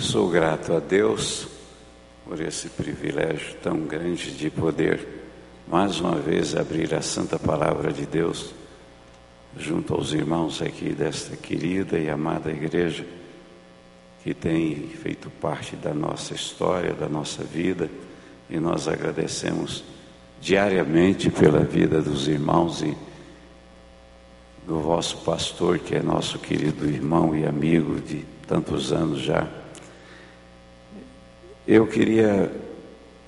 Sou grato a Deus por esse privilégio tão grande de poder mais uma vez abrir a santa palavra de Deus junto aos irmãos aqui desta querida e amada igreja que tem feito parte da nossa história, da nossa vida, e nós agradecemos diariamente pela vida dos irmãos e do vosso pastor, que é nosso querido irmão e amigo de tantos anos já. Eu queria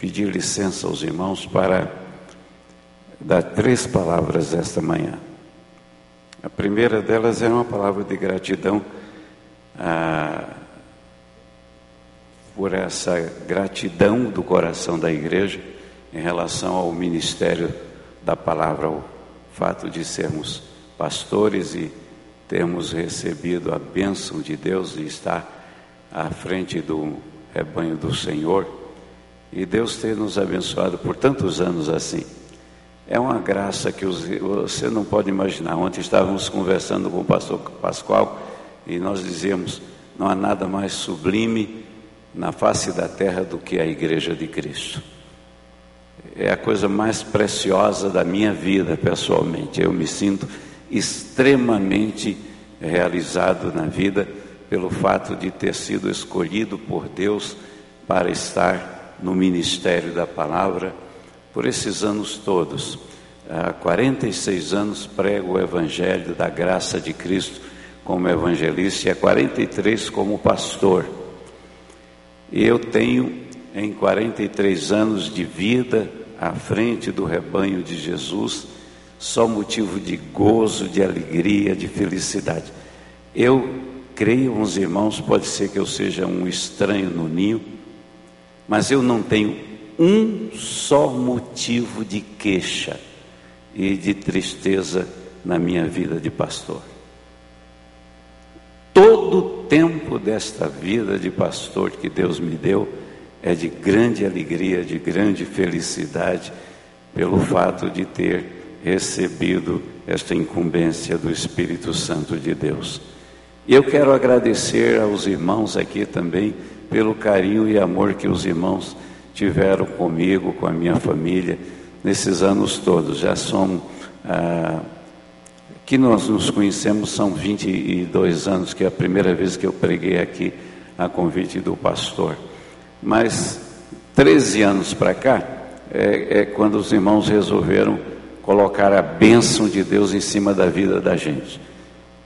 pedir licença aos irmãos para dar três palavras esta manhã. A primeira delas é uma palavra de gratidão ah, por essa gratidão do coração da igreja em relação ao ministério da palavra, o fato de sermos pastores e termos recebido a bênção de Deus de estar à frente do rebanho do Senhor e Deus ter nos abençoado por tantos anos assim. É uma graça que você não pode imaginar. Ontem estávamos conversando com o pastor Pascoal e nós dizíamos: não há nada mais sublime na face da terra do que a igreja de Cristo. É a coisa mais preciosa da minha vida, pessoalmente. Eu me sinto extremamente realizado na vida pelo fato de ter sido escolhido por Deus para estar no ministério da palavra por esses anos todos. Há 46 anos prego o evangelho da graça de Cristo como evangelista e há 43 como pastor. E eu tenho em 43 anos de vida à frente do rebanho de Jesus só motivo de gozo, de alegria, de felicidade. Eu creio, uns irmãos, pode ser que eu seja um estranho no ninho, mas eu não tenho um só motivo de queixa e de tristeza na minha vida de pastor. Todo o tempo desta vida de pastor que Deus me deu é de grande alegria, de grande felicidade, pelo fato de ter recebido esta incumbência do Espírito Santo de Deus. Eu quero agradecer aos irmãos aqui também pelo carinho e amor que os irmãos tiveram comigo, com a minha família, nesses anos todos. Já somos, ah, que nós nos conhecemos são 22 anos, que é a primeira vez que eu preguei aqui a convite do pastor. Mas 13 anos para cá é, é quando os irmãos resolveram colocar a bênção de Deus em cima da vida da gente.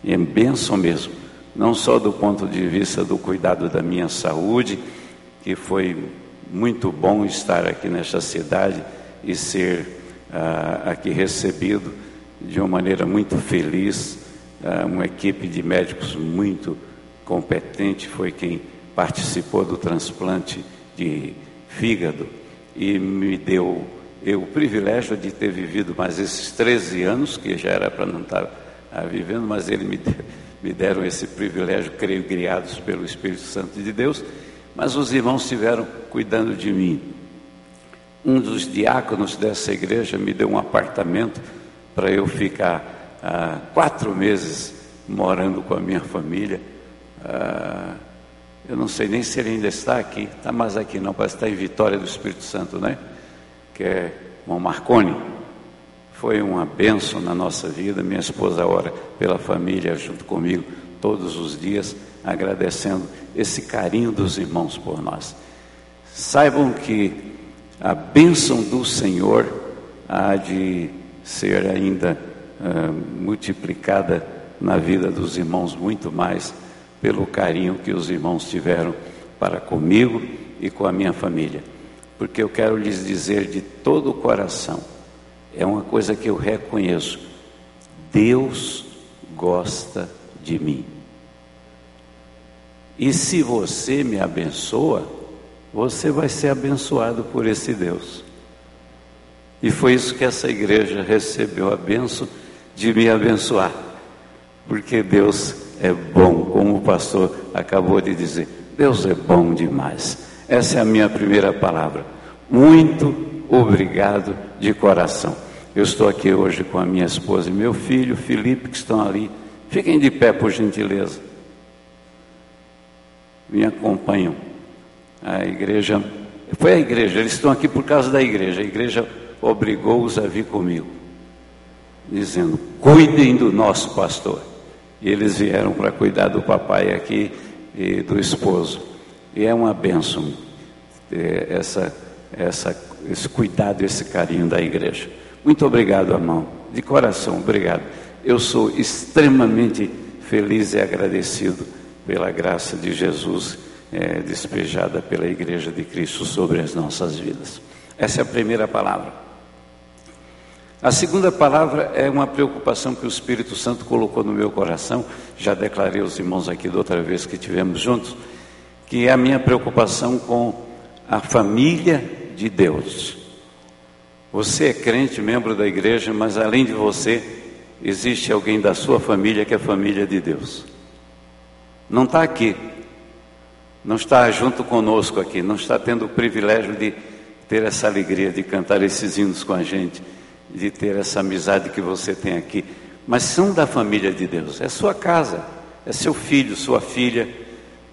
É bênção mesmo, não só do ponto de vista do cuidado da minha saúde, que foi muito bom estar aqui nesta cidade e ser ah, aqui recebido de uma maneira muito feliz. Ah, uma equipe de médicos muito competente foi quem participou do transplante de fígado e me deu eu o privilégio de ter vivido mais esses 13 anos, que já era para não estar ah, vivendo, mas ele me, me deram esse privilégio, creio, criados pelo Espírito Santo de Deus, mas os irmãos estiveram cuidando de mim. Um dos diáconos dessa igreja me deu um apartamento para eu ficar ah, quatro meses morando com a minha família. Ah, eu não sei nem se ele ainda está aqui, está mais aqui não, parece que está em Vitória do Espírito Santo, né? que é irmão Marconi, foi uma bênção na nossa vida. Minha esposa ora pela família junto comigo todos os dias, agradecendo esse carinho dos irmãos por nós. Saibam que a bênção do Senhor há de ser ainda uh, multiplicada na vida dos irmãos muito mais pelo carinho que os irmãos tiveram para comigo e com a minha família porque eu quero lhes dizer de todo o coração, é uma coisa que eu reconheço: Deus gosta de mim. E se você me abençoa, você vai ser abençoado por esse Deus. E foi isso que essa igreja recebeu a benção de me abençoar, porque Deus é bom, como o pastor acabou de dizer. Deus é bom demais. Essa é a minha primeira palavra. Muito obrigado de coração. Eu estou aqui hoje com a minha esposa e meu filho, Felipe, que estão ali. Fiquem de pé, por gentileza. me acompanham. A igreja, foi a igreja, eles estão aqui por causa da igreja. A igreja obrigou-os a vir comigo, dizendo: cuidem do nosso pastor. E eles vieram para cuidar do papai aqui e do esposo. E é uma bênção ter essa, essa, esse cuidado, esse carinho da igreja. Muito obrigado, irmão. De coração, obrigado. Eu sou extremamente feliz e agradecido pela graça de Jesus é, despejada pela Igreja de Cristo sobre as nossas vidas. Essa é a primeira palavra. A segunda palavra é uma preocupação que o Espírito Santo colocou no meu coração. Já declarei aos irmãos aqui da outra vez que tivemos juntos, que é a minha preocupação com a família de Deus. Você é crente, membro da igreja, mas além de você, existe alguém da sua família que é família de Deus. Não está aqui, não está junto conosco aqui, não está tendo o privilégio de ter essa alegria de cantar esses hinos com a gente, de ter essa amizade que você tem aqui, mas são da família de Deus, é sua casa, é seu filho, sua filha,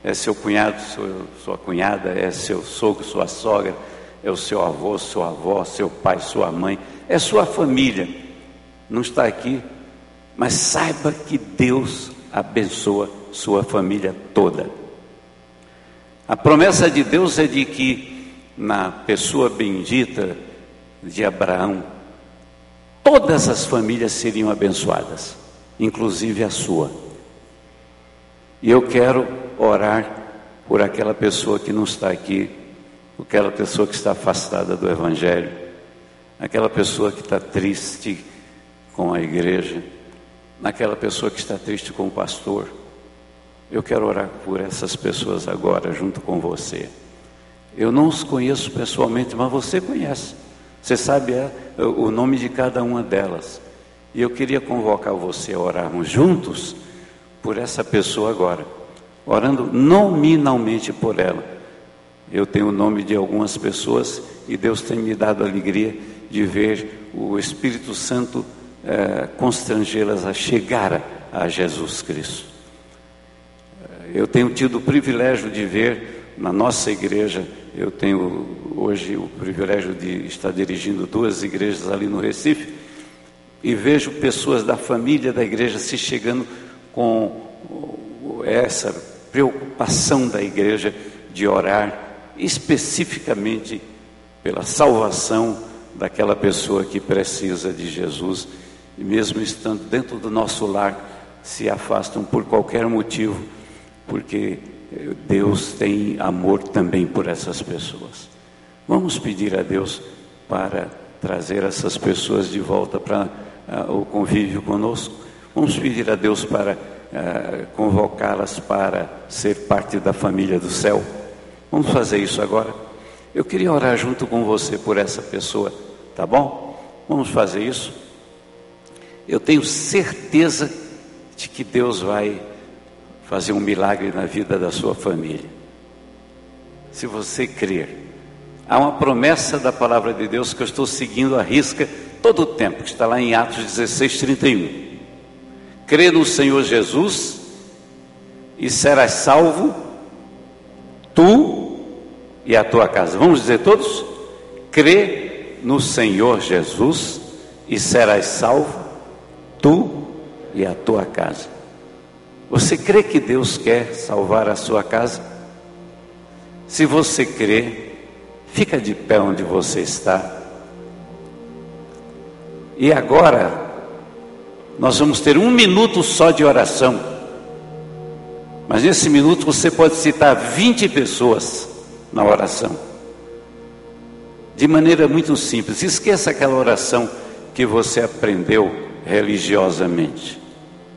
é seu cunhado, sua, sua cunhada, é seu sogro, sua sogra, é o seu avô, sua avó, seu pai, sua mãe, é sua família. Não está aqui, mas saiba que Deus abençoa sua família toda. A promessa de Deus é de que na pessoa bendita de Abraão, todas as famílias seriam abençoadas, inclusive a sua. E eu quero orar por aquela pessoa que não está aqui, aquela pessoa que está afastada do Evangelho, aquela pessoa que está triste com a igreja, naquela pessoa que está triste com o pastor. Eu quero orar por essas pessoas agora, junto com você. Eu não os conheço pessoalmente, mas você conhece. Você sabe é, o nome de cada uma delas. E eu queria convocar você a orarmos juntos por essa pessoa agora, orando nominalmente por ela. Eu tenho o nome de algumas pessoas e Deus tem me dado a alegria de ver o Espírito Santo é, constrangê-las a chegar a, Jesus Cristo. Eu tenho tido o privilégio de ver na nossa igreja, eu tenho hoje o privilégio de estar dirigindo duas igrejas ali no Recife, e vejo pessoas da família da igreja se chegando com essa preocupação da igreja de orar especificamente pela salvação daquela pessoa que precisa de Jesus e mesmo estando dentro do nosso lar, se afastam por qualquer motivo, porque Deus tem amor também por essas pessoas. Vamos pedir a Deus para trazer essas pessoas de volta para uh, o convívio conosco. Vamos pedir a Deus para uh, convocá-las para ser parte da família do céu. Vamos fazer isso agora. Eu queria orar junto com você por essa pessoa, tá bom? Vamos fazer isso eu tenho certeza de que Deus vai fazer um milagre na vida da sua família. Se você crer, há uma promessa da palavra de Deus que eu estou seguindo à risca todo o tempo, que está lá em Atos 16, 31. Crê no Senhor Jesus e serás salvo, tu e a tua casa. Vamos dizer todos? Crê no Senhor Jesus e serás salvo, tu e a tua casa. Você crê que Deus quer salvar a sua casa? Se você crê, fica de pé onde você está. E agora, nós vamos ter um minuto só de oração. Mas nesse minuto você pode citar 20 pessoas na oração. De maneira muito simples. Esqueça aquela oração que você aprendeu religiosamente.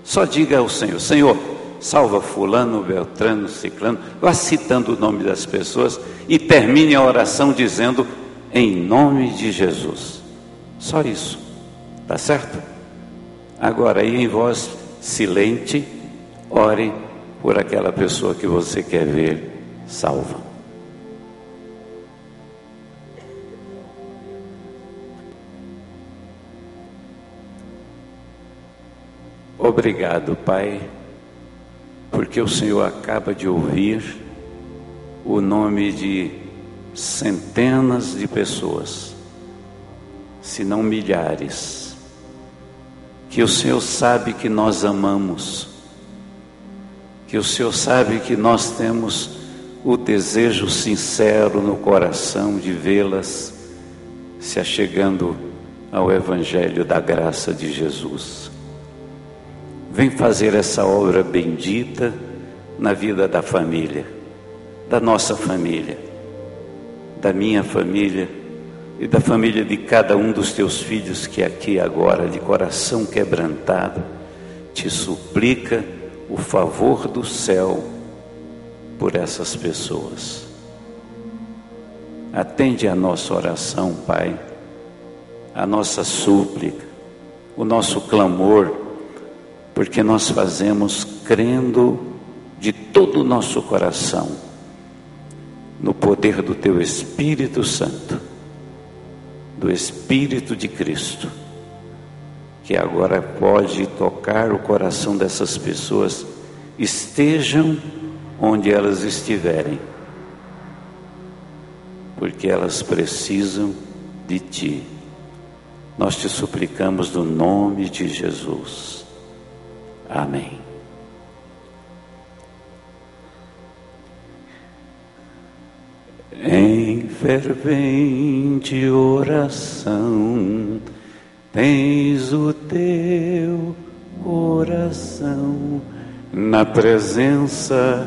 Só diga ao Senhor: Senhor, salva Fulano, Beltrano, Ciclano. Vá citando o nome das pessoas e termine a oração dizendo: Em nome de Jesus. Só isso. Tá certo? Agora, aí em voz silente, ore por aquela pessoa que você quer ver salva. Obrigado, Pai, porque o Senhor acaba de ouvir o nome de centenas de pessoas, se não milhares, que o Senhor sabe que nós amamos, que o Senhor sabe que nós temos o desejo sincero no coração de vê-las se achegando ao Evangelho da graça de Jesus. Vem fazer essa obra bendita na vida da família, da nossa família, da minha família e da família de cada um dos teus filhos que aqui agora, de coração quebrantado, te suplica o favor do céu por essas pessoas. Atende a nossa oração, Pai, a nossa súplica, o nosso clamor porque nós fazemos crendo de todo o nosso coração no poder do Teu Espírito Santo, do Espírito de Cristo, que agora pode tocar o coração dessas pessoas, estejam onde elas estiverem, porque elas precisam de Ti. Nós te suplicamos no nome de Jesus. Amém. Em fervente oração, tens o teu coração na presença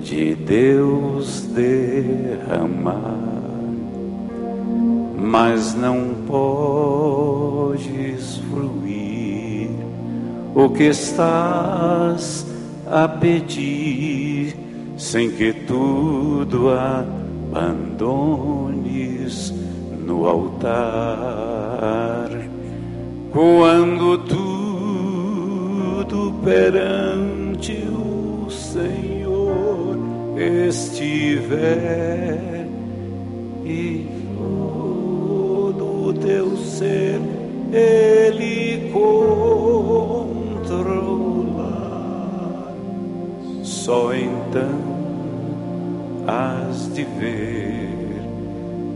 de Deus derramar, mas não podes fruir o que estás a pedir, sem que tudo abandones no altar.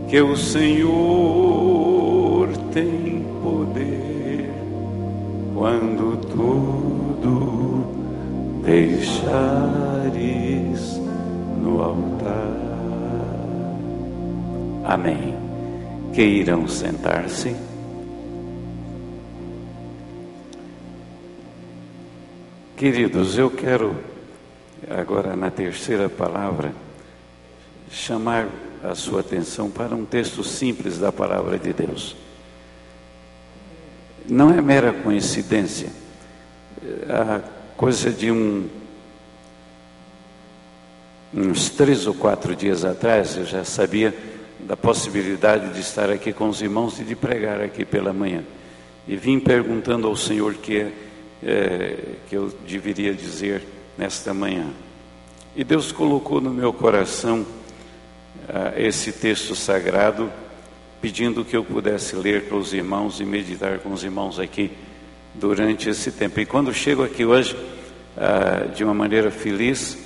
Que o Senhor tem poder quando tudo deixares no altar. Amém. Queiram sentar-se. Queridos, eu quero agora na terceira palavra chamar a sua atenção para um texto simples da palavra de Deus. Não é mera coincidência, a coisa de um, uns três ou quatro dias atrás eu já sabia da possibilidade de estar aqui com os irmãos e de pregar aqui pela manhã. E vim perguntando ao Senhor que, é, que eu deveria dizer nesta manhã. E Deus colocou no meu coração esse texto sagrado, pedindo que eu pudesse ler para os irmãos e meditar com os irmãos aqui durante esse tempo. E quando chego aqui hoje, ah, de uma maneira feliz,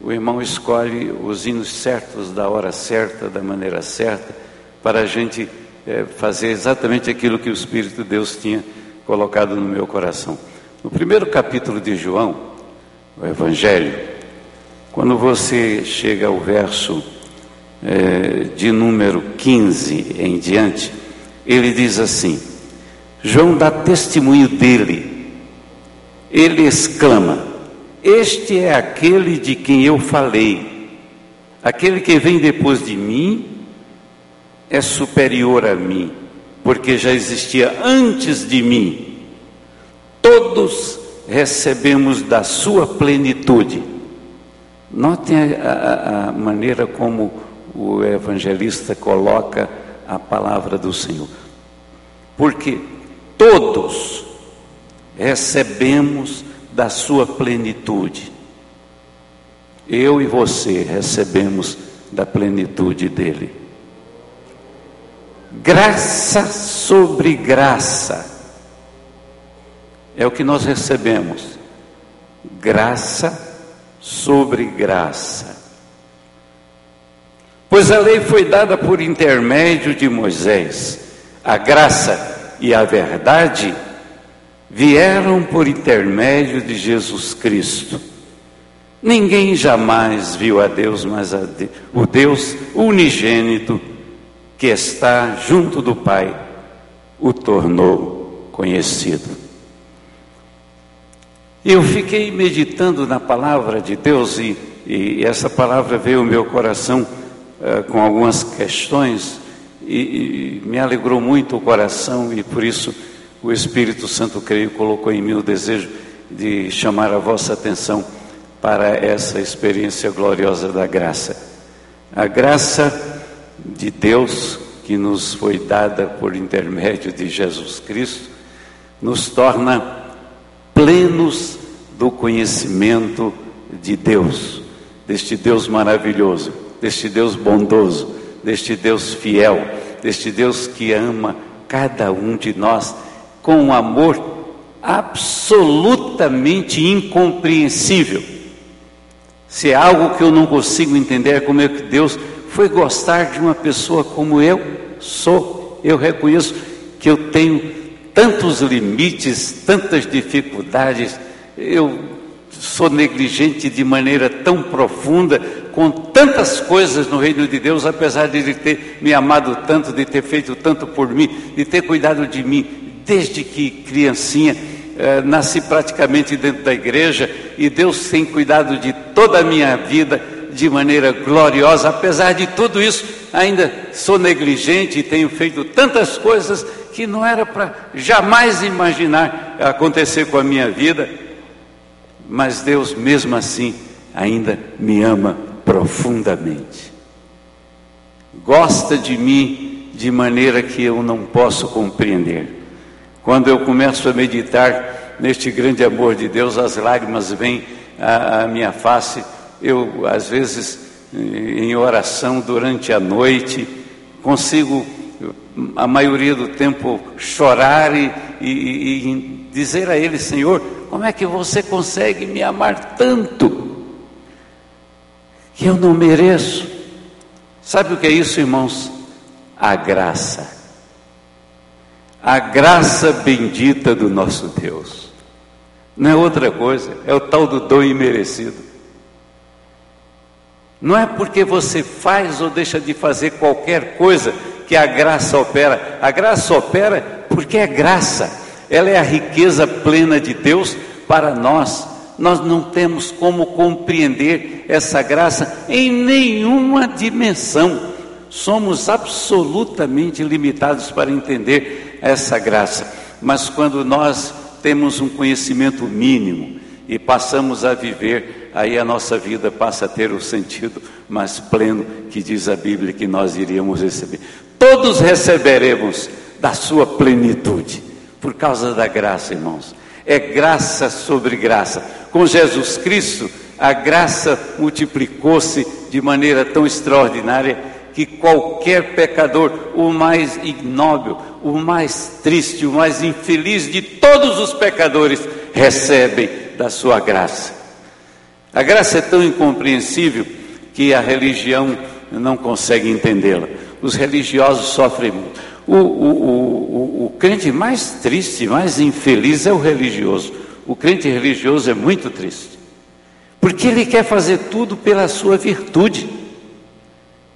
o irmão escolhe os hinos certos, da hora certa, da maneira certa, para a gente eh, fazer exatamente aquilo que o Espírito de Deus tinha colocado no meu coração. No primeiro capítulo de João, o Evangelho, quando você chega ao verso é, de número 15 em diante, ele diz assim: João dá testemunho dele, ele exclama: Este é aquele de quem eu falei, aquele que vem depois de mim é superior a mim, porque já existia antes de mim. Todos recebemos da sua plenitude. Notem a, a, a maneira como o evangelista coloca a palavra do Senhor. Porque todos recebemos da sua plenitude. Eu e você recebemos da plenitude dele. Graça sobre graça é o que nós recebemos. Graça sobre graça. Pois a lei foi dada por intermédio de Moisés, a graça e a verdade vieram por intermédio de Jesus Cristo. Ninguém jamais viu a Deus, mas a o Deus unigênito que está junto do Pai o tornou conhecido. Eu fiquei meditando na palavra de Deus e, e essa palavra veio ao meu coração uh, com algumas questões e, e me alegrou muito o coração e por isso o Espírito Santo, creio, colocou em mim o desejo de chamar a vossa atenção para essa experiência gloriosa da graça. A graça de Deus que nos foi dada por intermédio de Jesus Cristo nos torna plenos do conhecimento de Deus, deste Deus maravilhoso, deste Deus bondoso, deste Deus fiel, deste Deus que ama cada um de nós com um amor absolutamente incompreensível. Se é algo que eu não consigo entender, como é que Deus foi gostar de uma pessoa como eu sou. Eu reconheço que eu tenho tantos limites, tantas dificuldades, eu sou negligente de maneira tão profunda, com tantas coisas no reino de Deus, apesar de Ele ter me amado tanto, de ter feito tanto por mim, de ter cuidado de mim desde que criancinha. Eh, nasci praticamente dentro da igreja e Deus tem cuidado de toda a minha vida de maneira gloriosa. Apesar de tudo isso, ainda sou negligente e tenho feito tantas coisas que não era para jamais imaginar acontecer com a minha vida, mas Deus mesmo assim ainda me ama profundamente. Gosta de mim de maneira que eu não posso compreender. Quando eu começo a meditar neste grande amor de Deus, as lágrimas vêm à, à minha face. Eu, às vezes, em oração durante a noite, consigo a maioria do tempo chorar e, e, e, dizer a Ele, Senhor, como é que você consegue me amar tanto que eu não mereço? Sabe o que é isso, irmãos? A graça. A graça bendita do nosso Deus. Não é outra coisa, é o tal do dom imerecido. Não é porque você faz ou deixa de fazer qualquer coisa que a graça opera. A graça opera porque é graça. Ela é a riqueza plena de Deus para nós. Nós não temos como compreender essa graça em nenhuma dimensão. Somos absolutamente limitados para entender essa graça. Mas quando nós temos um conhecimento mínimo e passamos a viver aí a nossa vida passa a ter o sentido mais pleno que diz a Bíblia que nós iríamos receber. Todos receberemos da sua plenitude, por causa da graça, irmãos. É graça sobre graça. Com Jesus Cristo, a graça multiplicou-se de maneira tão extraordinária que qualquer pecador, o mais ignóbil, o mais triste, o mais infeliz de todos os pecadores, recebem da sua graça. A graça é tão incompreensível que a religião não consegue entendê-la. Os religiosos sofrem muito. O, o, o, o, crente mais triste, mais infeliz é o religioso. O crente religioso é muito triste. Porque ele quer fazer tudo pela sua virtude,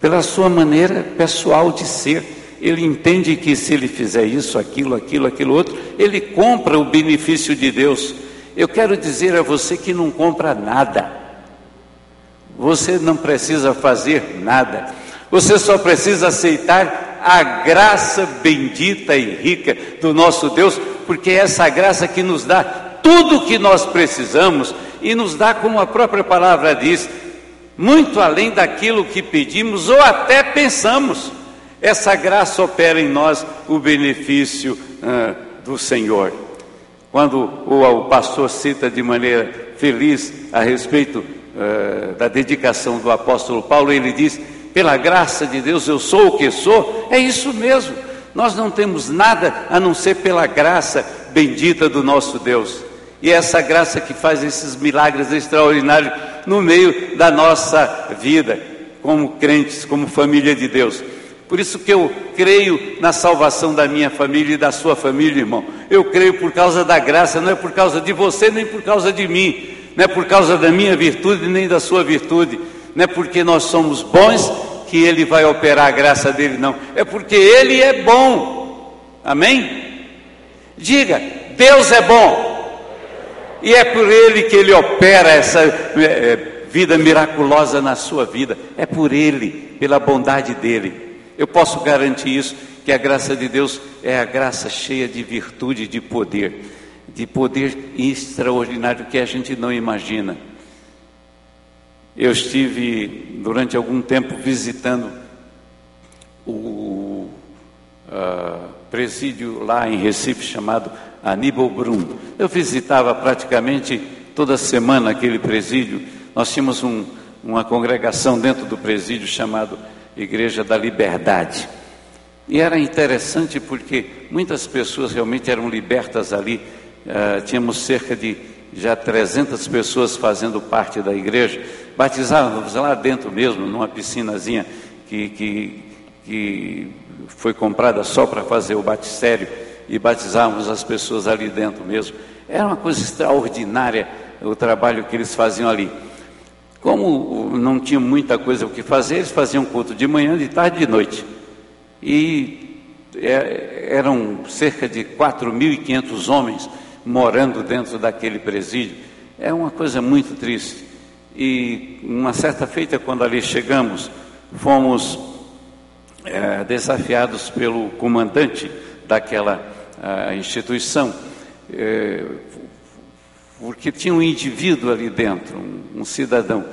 pela sua maneira pessoal de ser. Ele entende que se ele fizer isso, aquilo, aquilo, aquilo outro, ele compra o benefício de Deus. Eu quero dizer a você que não compra nada. Você não precisa fazer nada. Você só precisa aceitar a graça bendita e rica do nosso Deus, porque é essa graça que nos dá tudo o que nós precisamos e nos dá, como a própria palavra diz, muito além daquilo que pedimos ou até pensamos. Essa graça opera em nós o benefício uh, do Senhor. Quando o, pastor cita de maneira feliz a respeito uh, da dedicação do apóstolo Paulo, ele diz: pela graça de Deus eu sou o que sou, é isso mesmo. Nós não temos nada a não ser pela graça bendita do nosso Deus. E é essa graça que faz esses milagres extraordinários no meio da nossa vida. como crentes, como família de Deus. Por isso que eu creio na salvação da minha família e da sua família, irmão. Eu creio por causa da graça, não é por causa de você nem por causa de mim, não é por causa da minha virtude nem da sua virtude, não é porque nós somos bons que ele vai operar a graça dele, não. É porque ele é bom. Amém? Diga, Deus é bom. E é por ele que ele opera essa é, vida miraculosa na sua vida. É por ele, pela bondade dele. Eu posso garantir isso, que a graça de Deus é a graça cheia de virtude, de poder, de poder extraordinário que a gente não imagina. Eu estive durante algum tempo visitando o uh, presídio lá em Recife chamado Aníbal Brum. Eu visitava praticamente toda semana aquele presídio. Nós tínhamos um, uma congregação dentro do presídio chamado Igreja da Liberdade. E era interessante porque muitas pessoas realmente eram libertas ali. Uh, tínhamos cerca de já 300 pessoas fazendo parte da igreja. Batizávamos lá dentro mesmo, numa piscinazinha que, que, que foi comprada só para fazer o batistério e batizávamos as pessoas ali dentro mesmo. Era uma coisa extraordinária o trabalho que eles faziam ali. Como não tinha muita coisa o que fazer, eles faziam culto de manhã, de tarde e de noite. E é, eram cerca de 4.500 homens morando dentro daquele presídio. É uma coisa muito triste. E uma certa feita, quando ali chegamos, fomos é, desafiados pelo comandante daquela instituição. É, porque tinha um indivíduo ali dentro, um, um cidadão,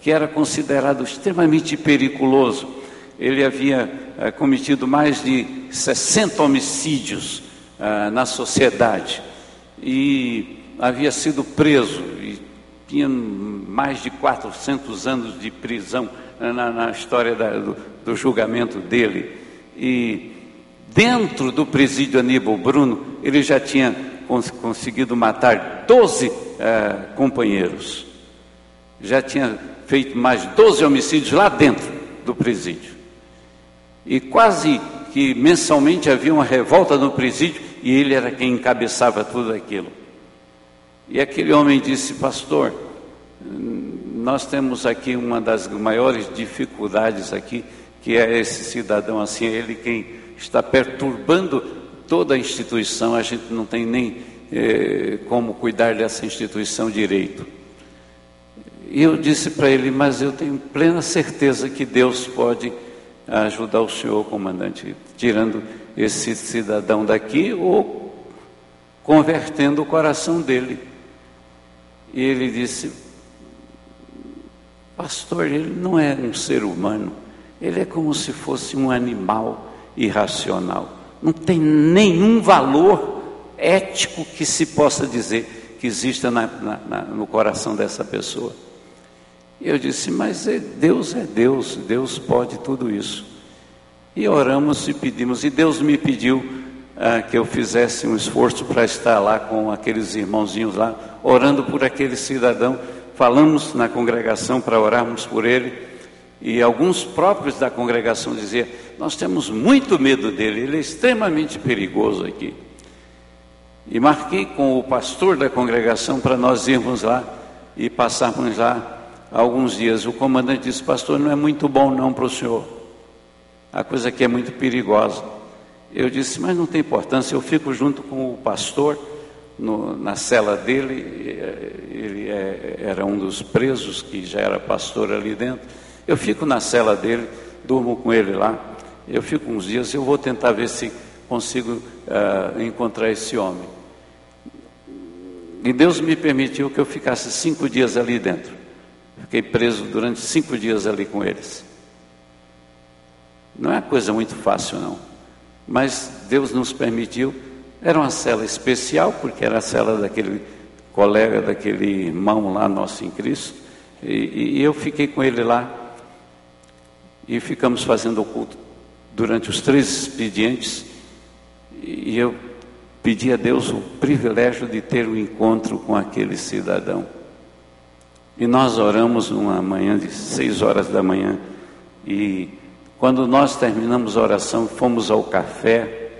que era considerado extremamente periculoso. Ele havia eh, cometido mais de 60 homicídios ah, na sociedade e havia sido preso e tinha mais de 400 anos de prisão na, na história da, do, do julgamento dele. E dentro do presídio Aníbal Bruno, ele já tinha conseguido matar 12 eh, companheiros. Já tinha feito mais 12 homicídios lá dentro do presídio. E quase que mensalmente havia uma revolta no presídio e ele era quem encabeçava tudo aquilo. E aquele homem disse: Pastor, nós temos aqui uma das maiores dificuldades aqui, que é esse cidadão assim, é ele quem está perturbando toda a instituição, a gente não tem nem eh, como cuidar dessa instituição direito. E eu disse para ele, mas eu tenho plena certeza que Deus pode ajudar o senhor, comandante, tirando esse cidadão daqui ou convertendo o coração dele. E ele disse, pastor, ele não é um ser humano, ele é como se fosse um animal irracional não tem nenhum valor ético que se possa dizer que exista na, na, na, no coração dessa pessoa. E eu disse, mas é, Deus é Deus, Deus pode tudo isso. E oramos e pedimos, e Deus me pediu ah, que eu fizesse um esforço para estar lá com aqueles irmãozinhos lá, orando por aquele cidadão. Falamos na congregação para orarmos por ele. E alguns próprios da congregação diziam: Nós temos muito medo dele, ele é extremamente perigoso aqui. E marquei com o pastor da congregação para nós irmos lá e passarmos lá alguns dias. O comandante disse: Pastor, não é muito bom não para o senhor. A coisa aqui é muito perigosa. Eu disse: Mas não tem importância, eu fico junto com o pastor no, na cela dele. Ele é, era um dos presos que já era pastor ali dentro. Eu fico na cela dele, durmo com ele lá. Eu fico uns dias, eu vou tentar ver se consigo uh, encontrar esse homem. E Deus me permitiu que eu ficasse cinco dias ali dentro. Fiquei preso durante cinco dias ali com eles. Não é coisa muito fácil, não. Mas Deus nos permitiu. Era uma cela especial, porque era a cela daquele colega, daquele irmão lá, nosso em Cristo. E, e eu fiquei com ele lá e ficamos fazendo o culto durante os três expedientes. E eu pedi a Deus o privilégio de ter um encontro com aquele cidadão. E nós oramos numa manhã de seis horas da manhã, E quando nós terminamos a oração, fomos ao café,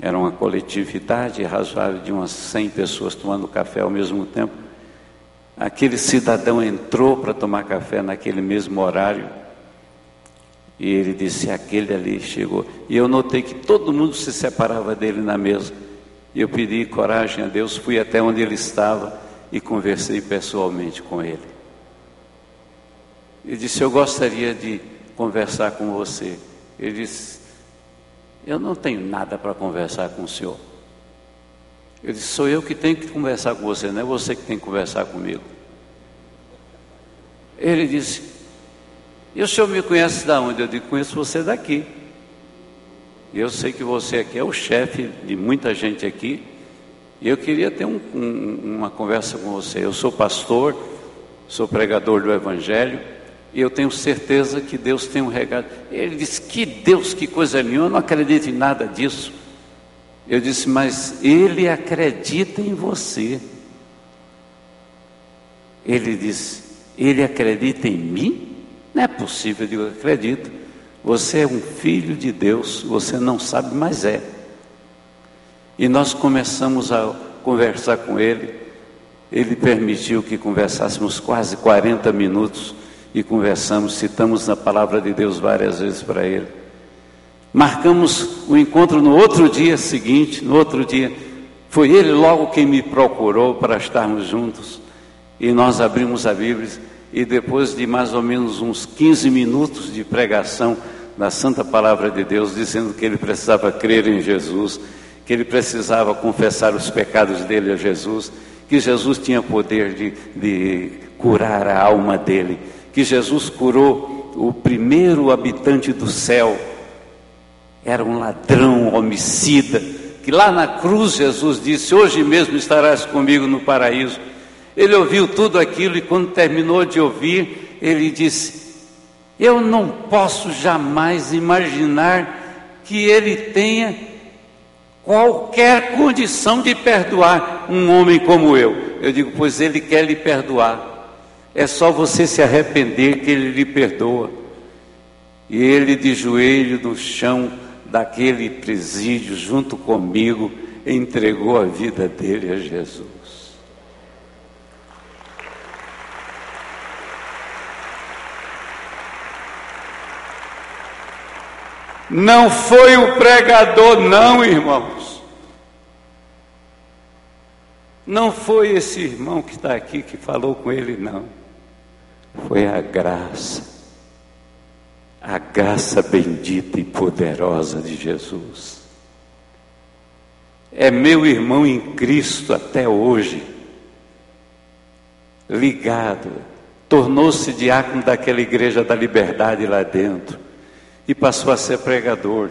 era uma coletividade razoável de umas 100 pessoas tomando café ao mesmo tempo. Aquele cidadão entrou para tomar café naquele mesmo horário. E ele disse: aquele ali chegou. E eu notei que todo mundo se separava dele na mesa. E eu pedi coragem a Deus, fui até onde ele estava e conversei pessoalmente com ele. Ele disse: Eu gostaria de conversar com você. Ele disse: Eu não tenho nada para conversar com o senhor. Eu disse: Sou eu que tenho que conversar com você, não é você que tem que conversar comigo. Ele disse: E o senhor me conhece da onde? Eu disse: Conheço você daqui. Eu sei que você aqui é o chefe de muita gente aqui. E eu queria ter um, um, uma conversa com você. Eu sou pastor, sou pregador do Evangelho. E eu tenho certeza que Deus tem um regalo. Ele disse: Que Deus, que coisa nenhuma, eu não acredito em nada disso. Eu disse: Mas Ele acredita em você. Ele disse: Ele acredita em mim? Não é possível. Eu digo: Acredito. Você é um filho de Deus, você não sabe, mas é. E nós começamos a conversar com ele. Ele permitiu que conversássemos quase 40 minutos e conversamos, citamos a palavra de Deus várias vezes para ele. Marcamos o encontro no outro dia seguinte, no outro dia. Foi ele logo quem me procurou para estarmos juntos. E nós abrimos a Bíblia e depois de mais ou menos uns 15 minutos de pregação da Santa Palavra de Deus, dizendo que ele precisava crer em Jesus, que ele precisava confessar os pecados dele a Jesus, que Jesus tinha poder de, de curar a alma dele que Jesus curou o primeiro habitante do céu. Era um ladrão, homicida, que lá na cruz Jesus disse: Hoje mesmo estarás comigo no paraíso. Ele ouviu tudo aquilo e quando terminou de ouvir, ele disse: Eu não posso jamais imaginar que ele tenha qualquer condição de perdoar um homem como eu. Eu digo: Pois ele quer lhe perdoar. É só você se arrepender que Ele lhe perdoa. E ele, de joelho no chão daquele presídio, junto comigo, entregou a vida dele a Jesus. Não foi o pregador, não, irmãos. Não foi esse irmão que está aqui que falou com ele, não. Foi a graça, a graça bendita e poderosa de Jesus. É meu irmão em Cristo até hoje, ligado, tornou-se diácono daquela igreja da liberdade lá dentro e passou a ser pregador.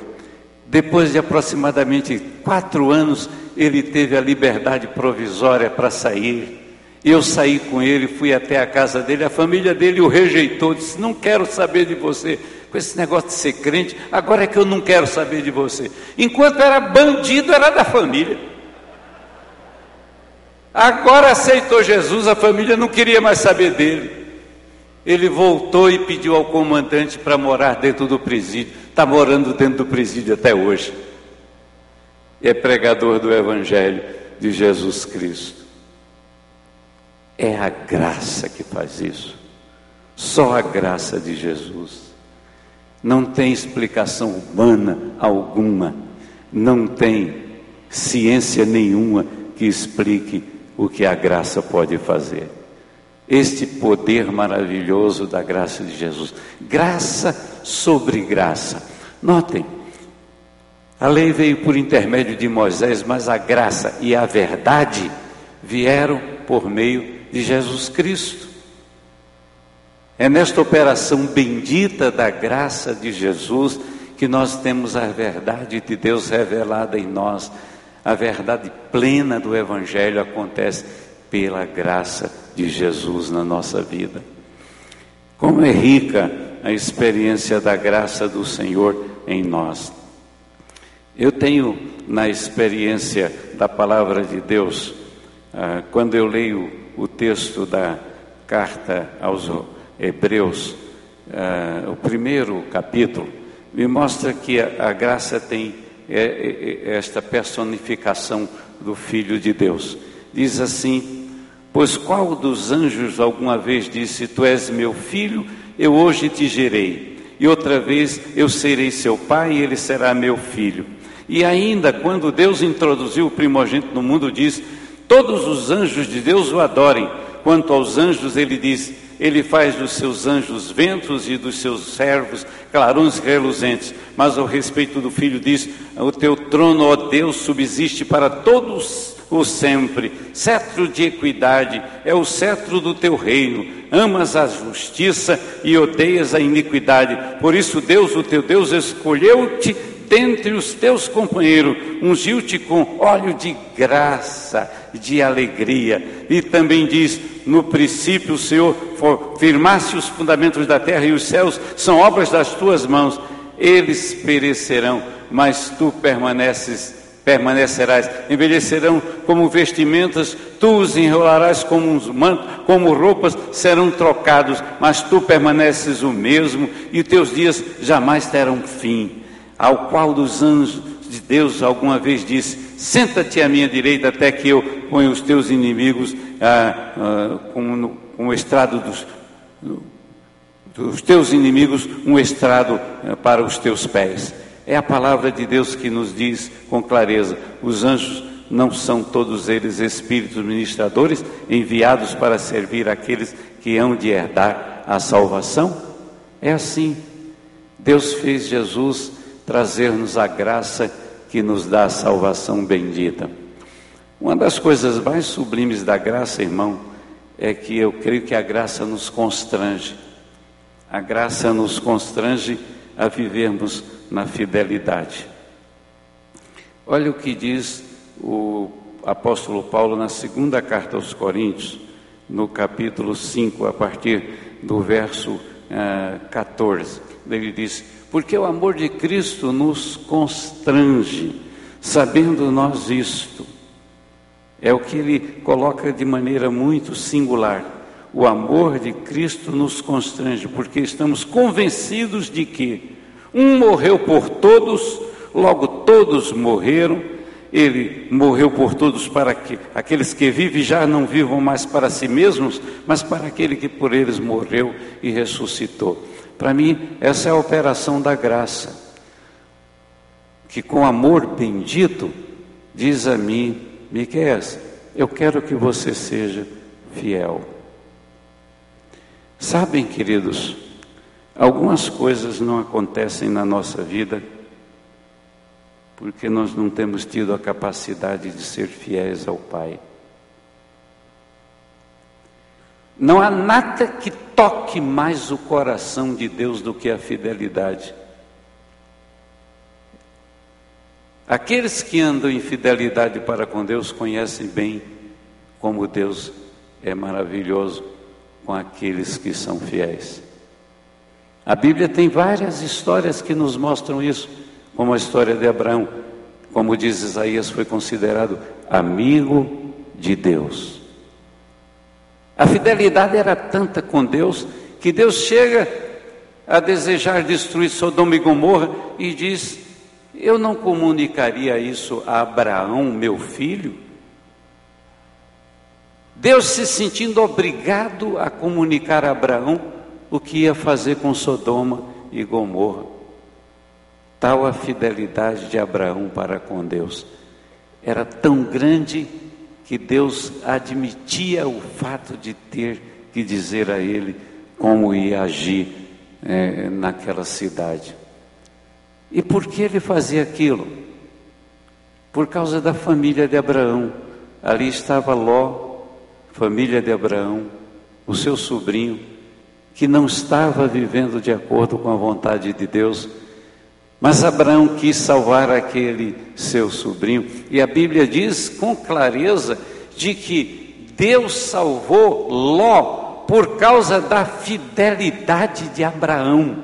Depois de aproximadamente quatro anos, ele teve a liberdade provisória para sair eu saí com ele, fui até a casa dele, a família dele o rejeitou, disse: Não quero saber de você. Com esse negócio de ser crente, agora é que eu não quero saber de você. Enquanto era bandido, era da família. Agora aceitou Jesus, a família não queria mais saber dele. Ele voltou e pediu ao comandante para morar dentro do presídio. Está morando dentro do presídio até hoje. E é pregador do Evangelho de Jesus Cristo. É a graça que faz isso. Só a graça de Jesus. Não tem explicação humana alguma. Não tem ciência nenhuma que explique o que a graça pode fazer. Este poder maravilhoso da graça de Jesus. Graça sobre graça. Notem, a lei veio por intermédio de Moisés, mas a graça e a verdade vieram por meio de Jesus Cristo. É nesta operação bendita da graça de Jesus que nós temos a verdade de Deus revelada em nós. A verdade plena do Evangelho acontece pela graça de Jesus na nossa vida. Como é rica a experiência da graça do Senhor em nós. Eu tenho na experiência da palavra de Deus, ah, quando eu leio o texto da carta aos Hebreus, uh, o primeiro capítulo, me mostra que a, a graça tem é, é, é esta personificação do Filho de Deus. Diz assim: Pois qual dos anjos alguma vez disse: Tu és meu filho, eu hoje te gerei, e outra vez eu serei seu pai e ele será meu filho. E ainda, quando Deus introduziu o primogênito no mundo, diz: Todos os anjos de Deus o adorem. Quanto aos anjos, ele diz: Ele faz dos seus anjos ventos e dos seus servos clarões reluzentes. Mas ao respeito do filho, diz: O teu trono, ó Deus, subsiste para todos o sempre. Cetro de equidade é o cetro do teu reino. Amas a justiça e odeias a iniquidade. Por isso, Deus, o teu Deus, escolheu-te dentre os teus companheiros, ungiu-te com óleo de graça, de alegria. E também diz: no princípio, o Senhor firmasse os fundamentos da terra e os céus são obras das tuas mãos. Eles perecerão, mas tu permaneces permanecerás, envelhecerão como vestimentas, tu os enrolarás como uns mantos, como roupas serão trocados, mas tu permaneces o mesmo e teus dias jamais terão fim ao qual dos anjos de Deus alguma vez disse: Senta-te à minha direita até que eu ponha os teus inimigos ah, ah, como, como estrado dos, dos teus inimigos, um estrado ah, para os teus pés. É a palavra de Deus que nos diz com clareza: os anjos não são todos eles espíritos ministradores enviados para servir aqueles que hão de herdar a salvação? É assim. Deus fez Jesus trazer-nos a graça que nos dá a salvação bendita. Uma das coisas mais sublimes da graça, irmão, é que eu creio que a graça nos constrange. A graça nos constrange a vivermos na fidelidade. Olha o que diz o apóstolo Paulo na segunda carta aos Coríntios, no capítulo 5, a partir do verso eh, 14. Ele diz: porque o amor de Cristo nos constrange, sabendo nós isto. É o que ele coloca de maneira muito singular. O amor de Cristo nos constrange, porque estamos convencidos de que um morreu por todos, logo todos morreram. Ele morreu por todos para que aqueles que vivem já não vivam mais para si mesmos, mas para aquele que por eles morreu e ressuscitou. Para mim, essa é a operação da graça, que com amor bendito diz a mim, Miquel, eu quero que você seja fiel. Sabem, queridos, algumas coisas não acontecem na nossa vida porque nós não temos tido a capacidade de ser fiéis ao Pai. Não há nada que toque mais o coração de Deus do que a fidelidade. Aqueles que andam em fidelidade para com Deus conhecem bem como Deus é maravilhoso com aqueles que são fiéis. A Bíblia tem várias histórias que nos mostram isso, como a história de Abraão, como diz Isaías, foi considerado amigo de Deus. A fidelidade era tanta com Deus que Deus chega a desejar destruir Sodoma e Gomorra e diz: Eu não comunicaria isso a Abraão, meu filho? Deus se sentindo obrigado a comunicar a Abraão o que ia fazer com Sodoma e Gomorra. Tal a fidelidade de Abraão para com Deus era tão grande que Deus admitia o fato de ter que dizer a ele como ia agir é, naquela cidade. E por que ele fazia aquilo? Por causa da família de Abraão. Ali estava Ló, família de Abraão, o seu sobrinho, que não estava vivendo de acordo com a vontade de Deus, mas Abraão quis salvar aquele seu sobrinho, e a Bíblia diz com clareza de que Deus salvou Ló por causa da fidelidade de Abraão.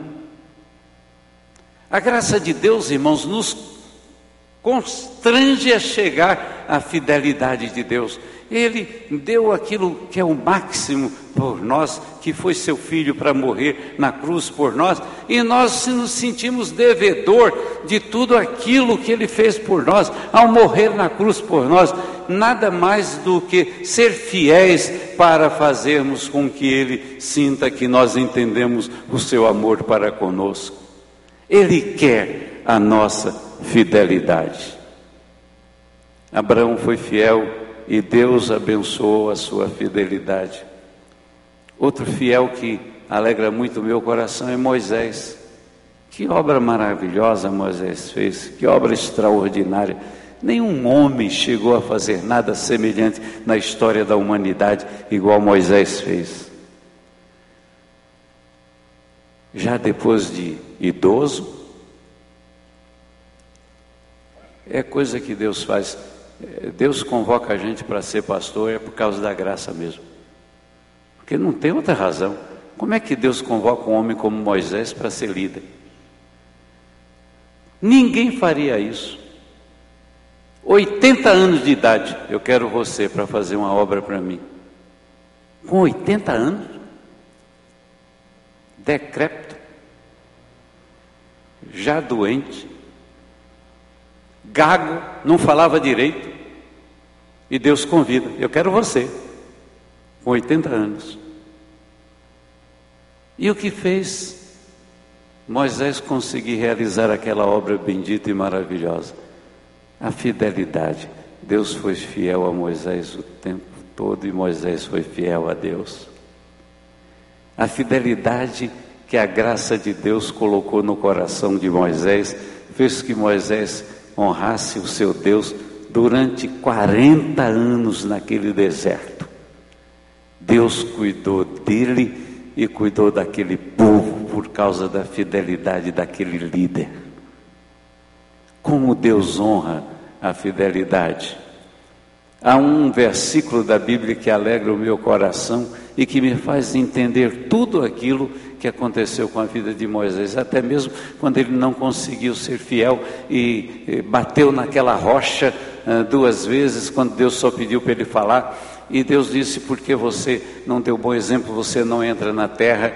A graça de Deus, irmãos, nos constrange a chegar à fidelidade de Deus. Ele deu aquilo que é o máximo por nós, que foi seu filho para morrer na cruz por nós, e nós nos sentimos devedor de tudo aquilo que ele fez por nós ao morrer na cruz por nós, nada mais do que ser fiéis para fazermos com que ele sinta que nós entendemos o seu amor para conosco. Ele quer a nossa fidelidade. Abraão foi fiel e Deus abençoou a sua fidelidade. Outro fiel que alegra muito o meu coração é Moisés. Que obra maravilhosa Moisés fez, que obra extraordinária. Nenhum homem chegou a fazer nada semelhante na história da humanidade igual Moisés fez. Já depois de idoso, é coisa que Deus faz Deus convoca a gente para ser pastor é por causa da graça mesmo. Porque não tem outra razão. Como é que Deus convoca um homem como Moisés para ser líder? Ninguém faria isso. 80 anos de idade, eu quero você para fazer uma obra para mim. Com 80 anos? Decrépito, já doente, gago, não falava direito. E Deus convida: Eu quero você, com 80 anos. E o que fez Moisés conseguir realizar aquela obra bendita e maravilhosa? A fidelidade. Deus foi fiel a Moisés o tempo todo e Moisés foi fiel a Deus. A fidelidade que a graça de Deus colocou no coração de Moisés fez que Moisés honrasse o seu Deus durante 40 anos naquele deserto. Deus cuidou dele e cuidou daquele povo por causa da fidelidade daquele líder. Como Deus honra a fidelidade. Há um versículo da Bíblia que alegra o meu coração e que me faz entender tudo aquilo que aconteceu com a vida de Moisés, até mesmo quando ele não conseguiu ser fiel e bateu naquela rocha ah, duas vezes, quando Deus só pediu para ele falar, e Deus disse: Porque você não deu bom exemplo, você não entra na terra.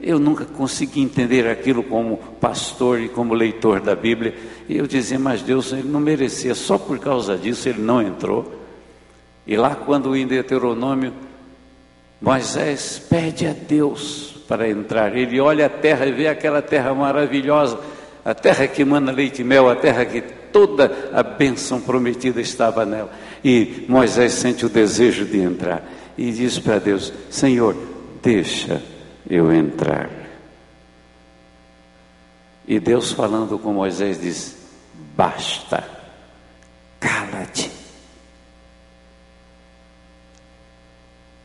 Eu nunca consegui entender aquilo como pastor e como leitor da Bíblia. E eu dizia, mas Deus, ele não merecia, só por causa disso ele não entrou. E lá, quando em Deuteronômio, Moisés pede a Deus para entrar, ele olha a terra e vê aquela terra maravilhosa, a terra que manda leite e mel, a terra que toda a bênção prometida estava nela. E Moisés sente o desejo de entrar e diz para Deus: Senhor, deixa eu entrar. E Deus falando com Moisés diz: Basta, cala-te.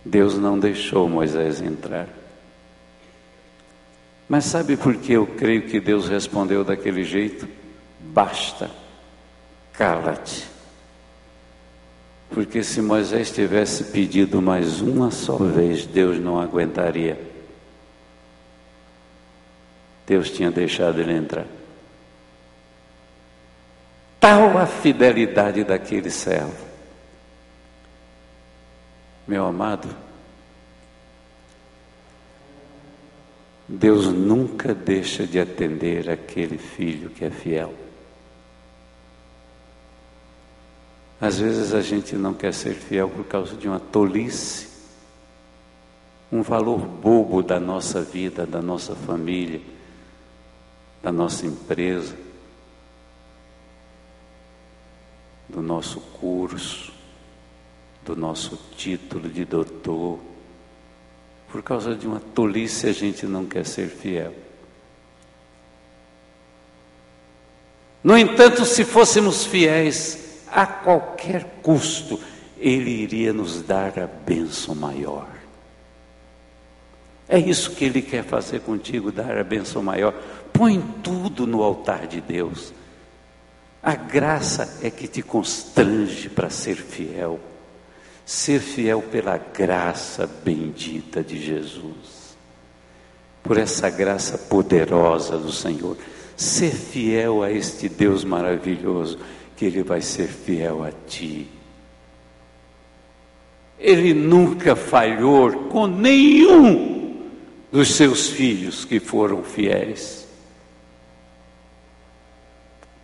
Deus não deixou Moisés entrar. Mas sabe por que eu creio que Deus respondeu daquele jeito? Basta cala-te. Porque se Moisés tivesse pedido mais uma só vez, Deus não aguentaria. Deus tinha deixado ele entrar. Tal a fidelidade daquele servo. Meu amado, Deus nunca deixa de atender aquele filho que é fiel. Às vezes a gente não quer ser fiel por causa de uma tolice, um valor bobo da nossa vida, da nossa família, da nossa empresa, do nosso curso, do nosso título de doutor. Por causa de uma tolice a gente não quer ser fiel. No entanto, se fôssemos fiéis, a qualquer custo, Ele iria nos dar a bênção maior. É isso que Ele quer fazer contigo, dar a bênção maior. Põe tudo no altar de Deus. A graça é que te constrange para ser fiel. Ser fiel pela graça bendita de Jesus. Por essa graça poderosa do Senhor. Ser fiel a este Deus maravilhoso que Ele vai ser fiel a ti. Ele nunca falhou com nenhum dos seus filhos que foram fiéis.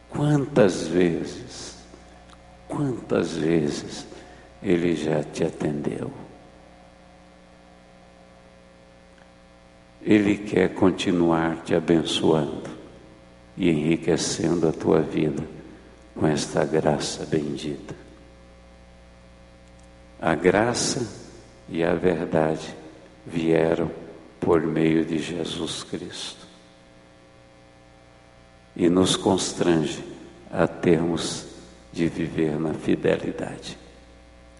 Quantas vezes, quantas vezes Ele já te atendeu? Ele quer continuar te abençoando e enriquecendo a tua vida com esta graça bendita. A graça e a verdade vieram por meio de Jesus Cristo e nos constrange a termos de viver na fidelidade.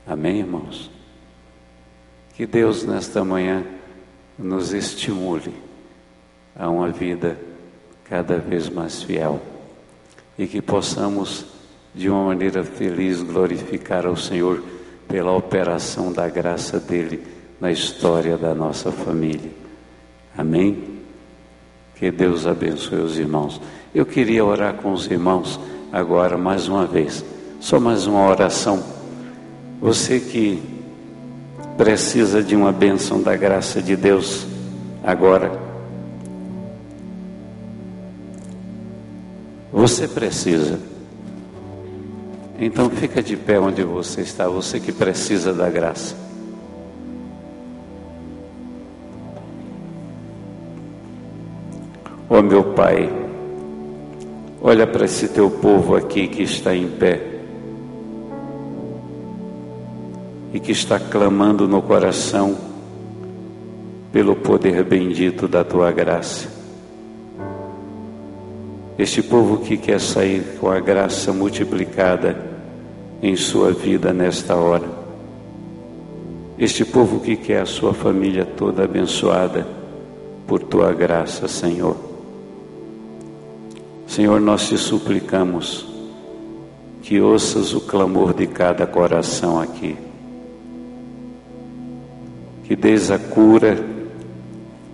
Amém, irmãos? Que Deus nesta manhã nos estimule a uma vida cada vez mais fiel e que possamos, de uma maneira feliz, glorificar ao Senhor pela operação da graça dele na história da nossa família. Amém? Que Deus abençoe os irmãos. Eu queria orar com os irmãos agora mais uma vez, só mais uma oração. Você que precisa de uma bênção da graça de Deus agora. Você precisa. Então fica de pé onde você está, você que precisa da graça. Oh meu Pai, olha para esse teu povo aqui que está em pé. E que está clamando no coração pelo poder bendito da tua graça. Este povo que quer sair com a graça multiplicada em sua vida nesta hora. Este povo que quer a sua família toda abençoada por tua graça, Senhor. Senhor, nós te suplicamos que ouças o clamor de cada coração aqui que dês a cura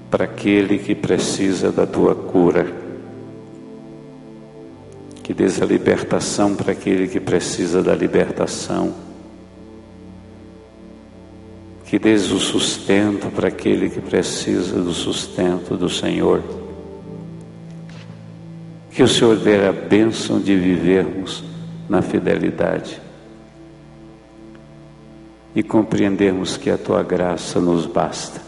para aquele que precisa da tua cura, que dês a libertação para aquele que precisa da libertação, que dês o sustento para aquele que precisa do sustento do Senhor. Que o Senhor dê a bênção de vivermos na fidelidade e compreendermos que a tua graça nos basta.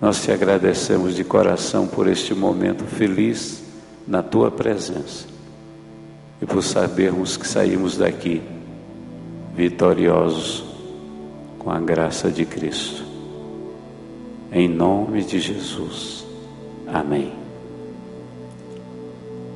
Nós te agradecemos de coração por este momento feliz na tua presença e por sabermos que saímos daqui vitoriosos com a graça de Cristo. Em nome de Jesus. Amém.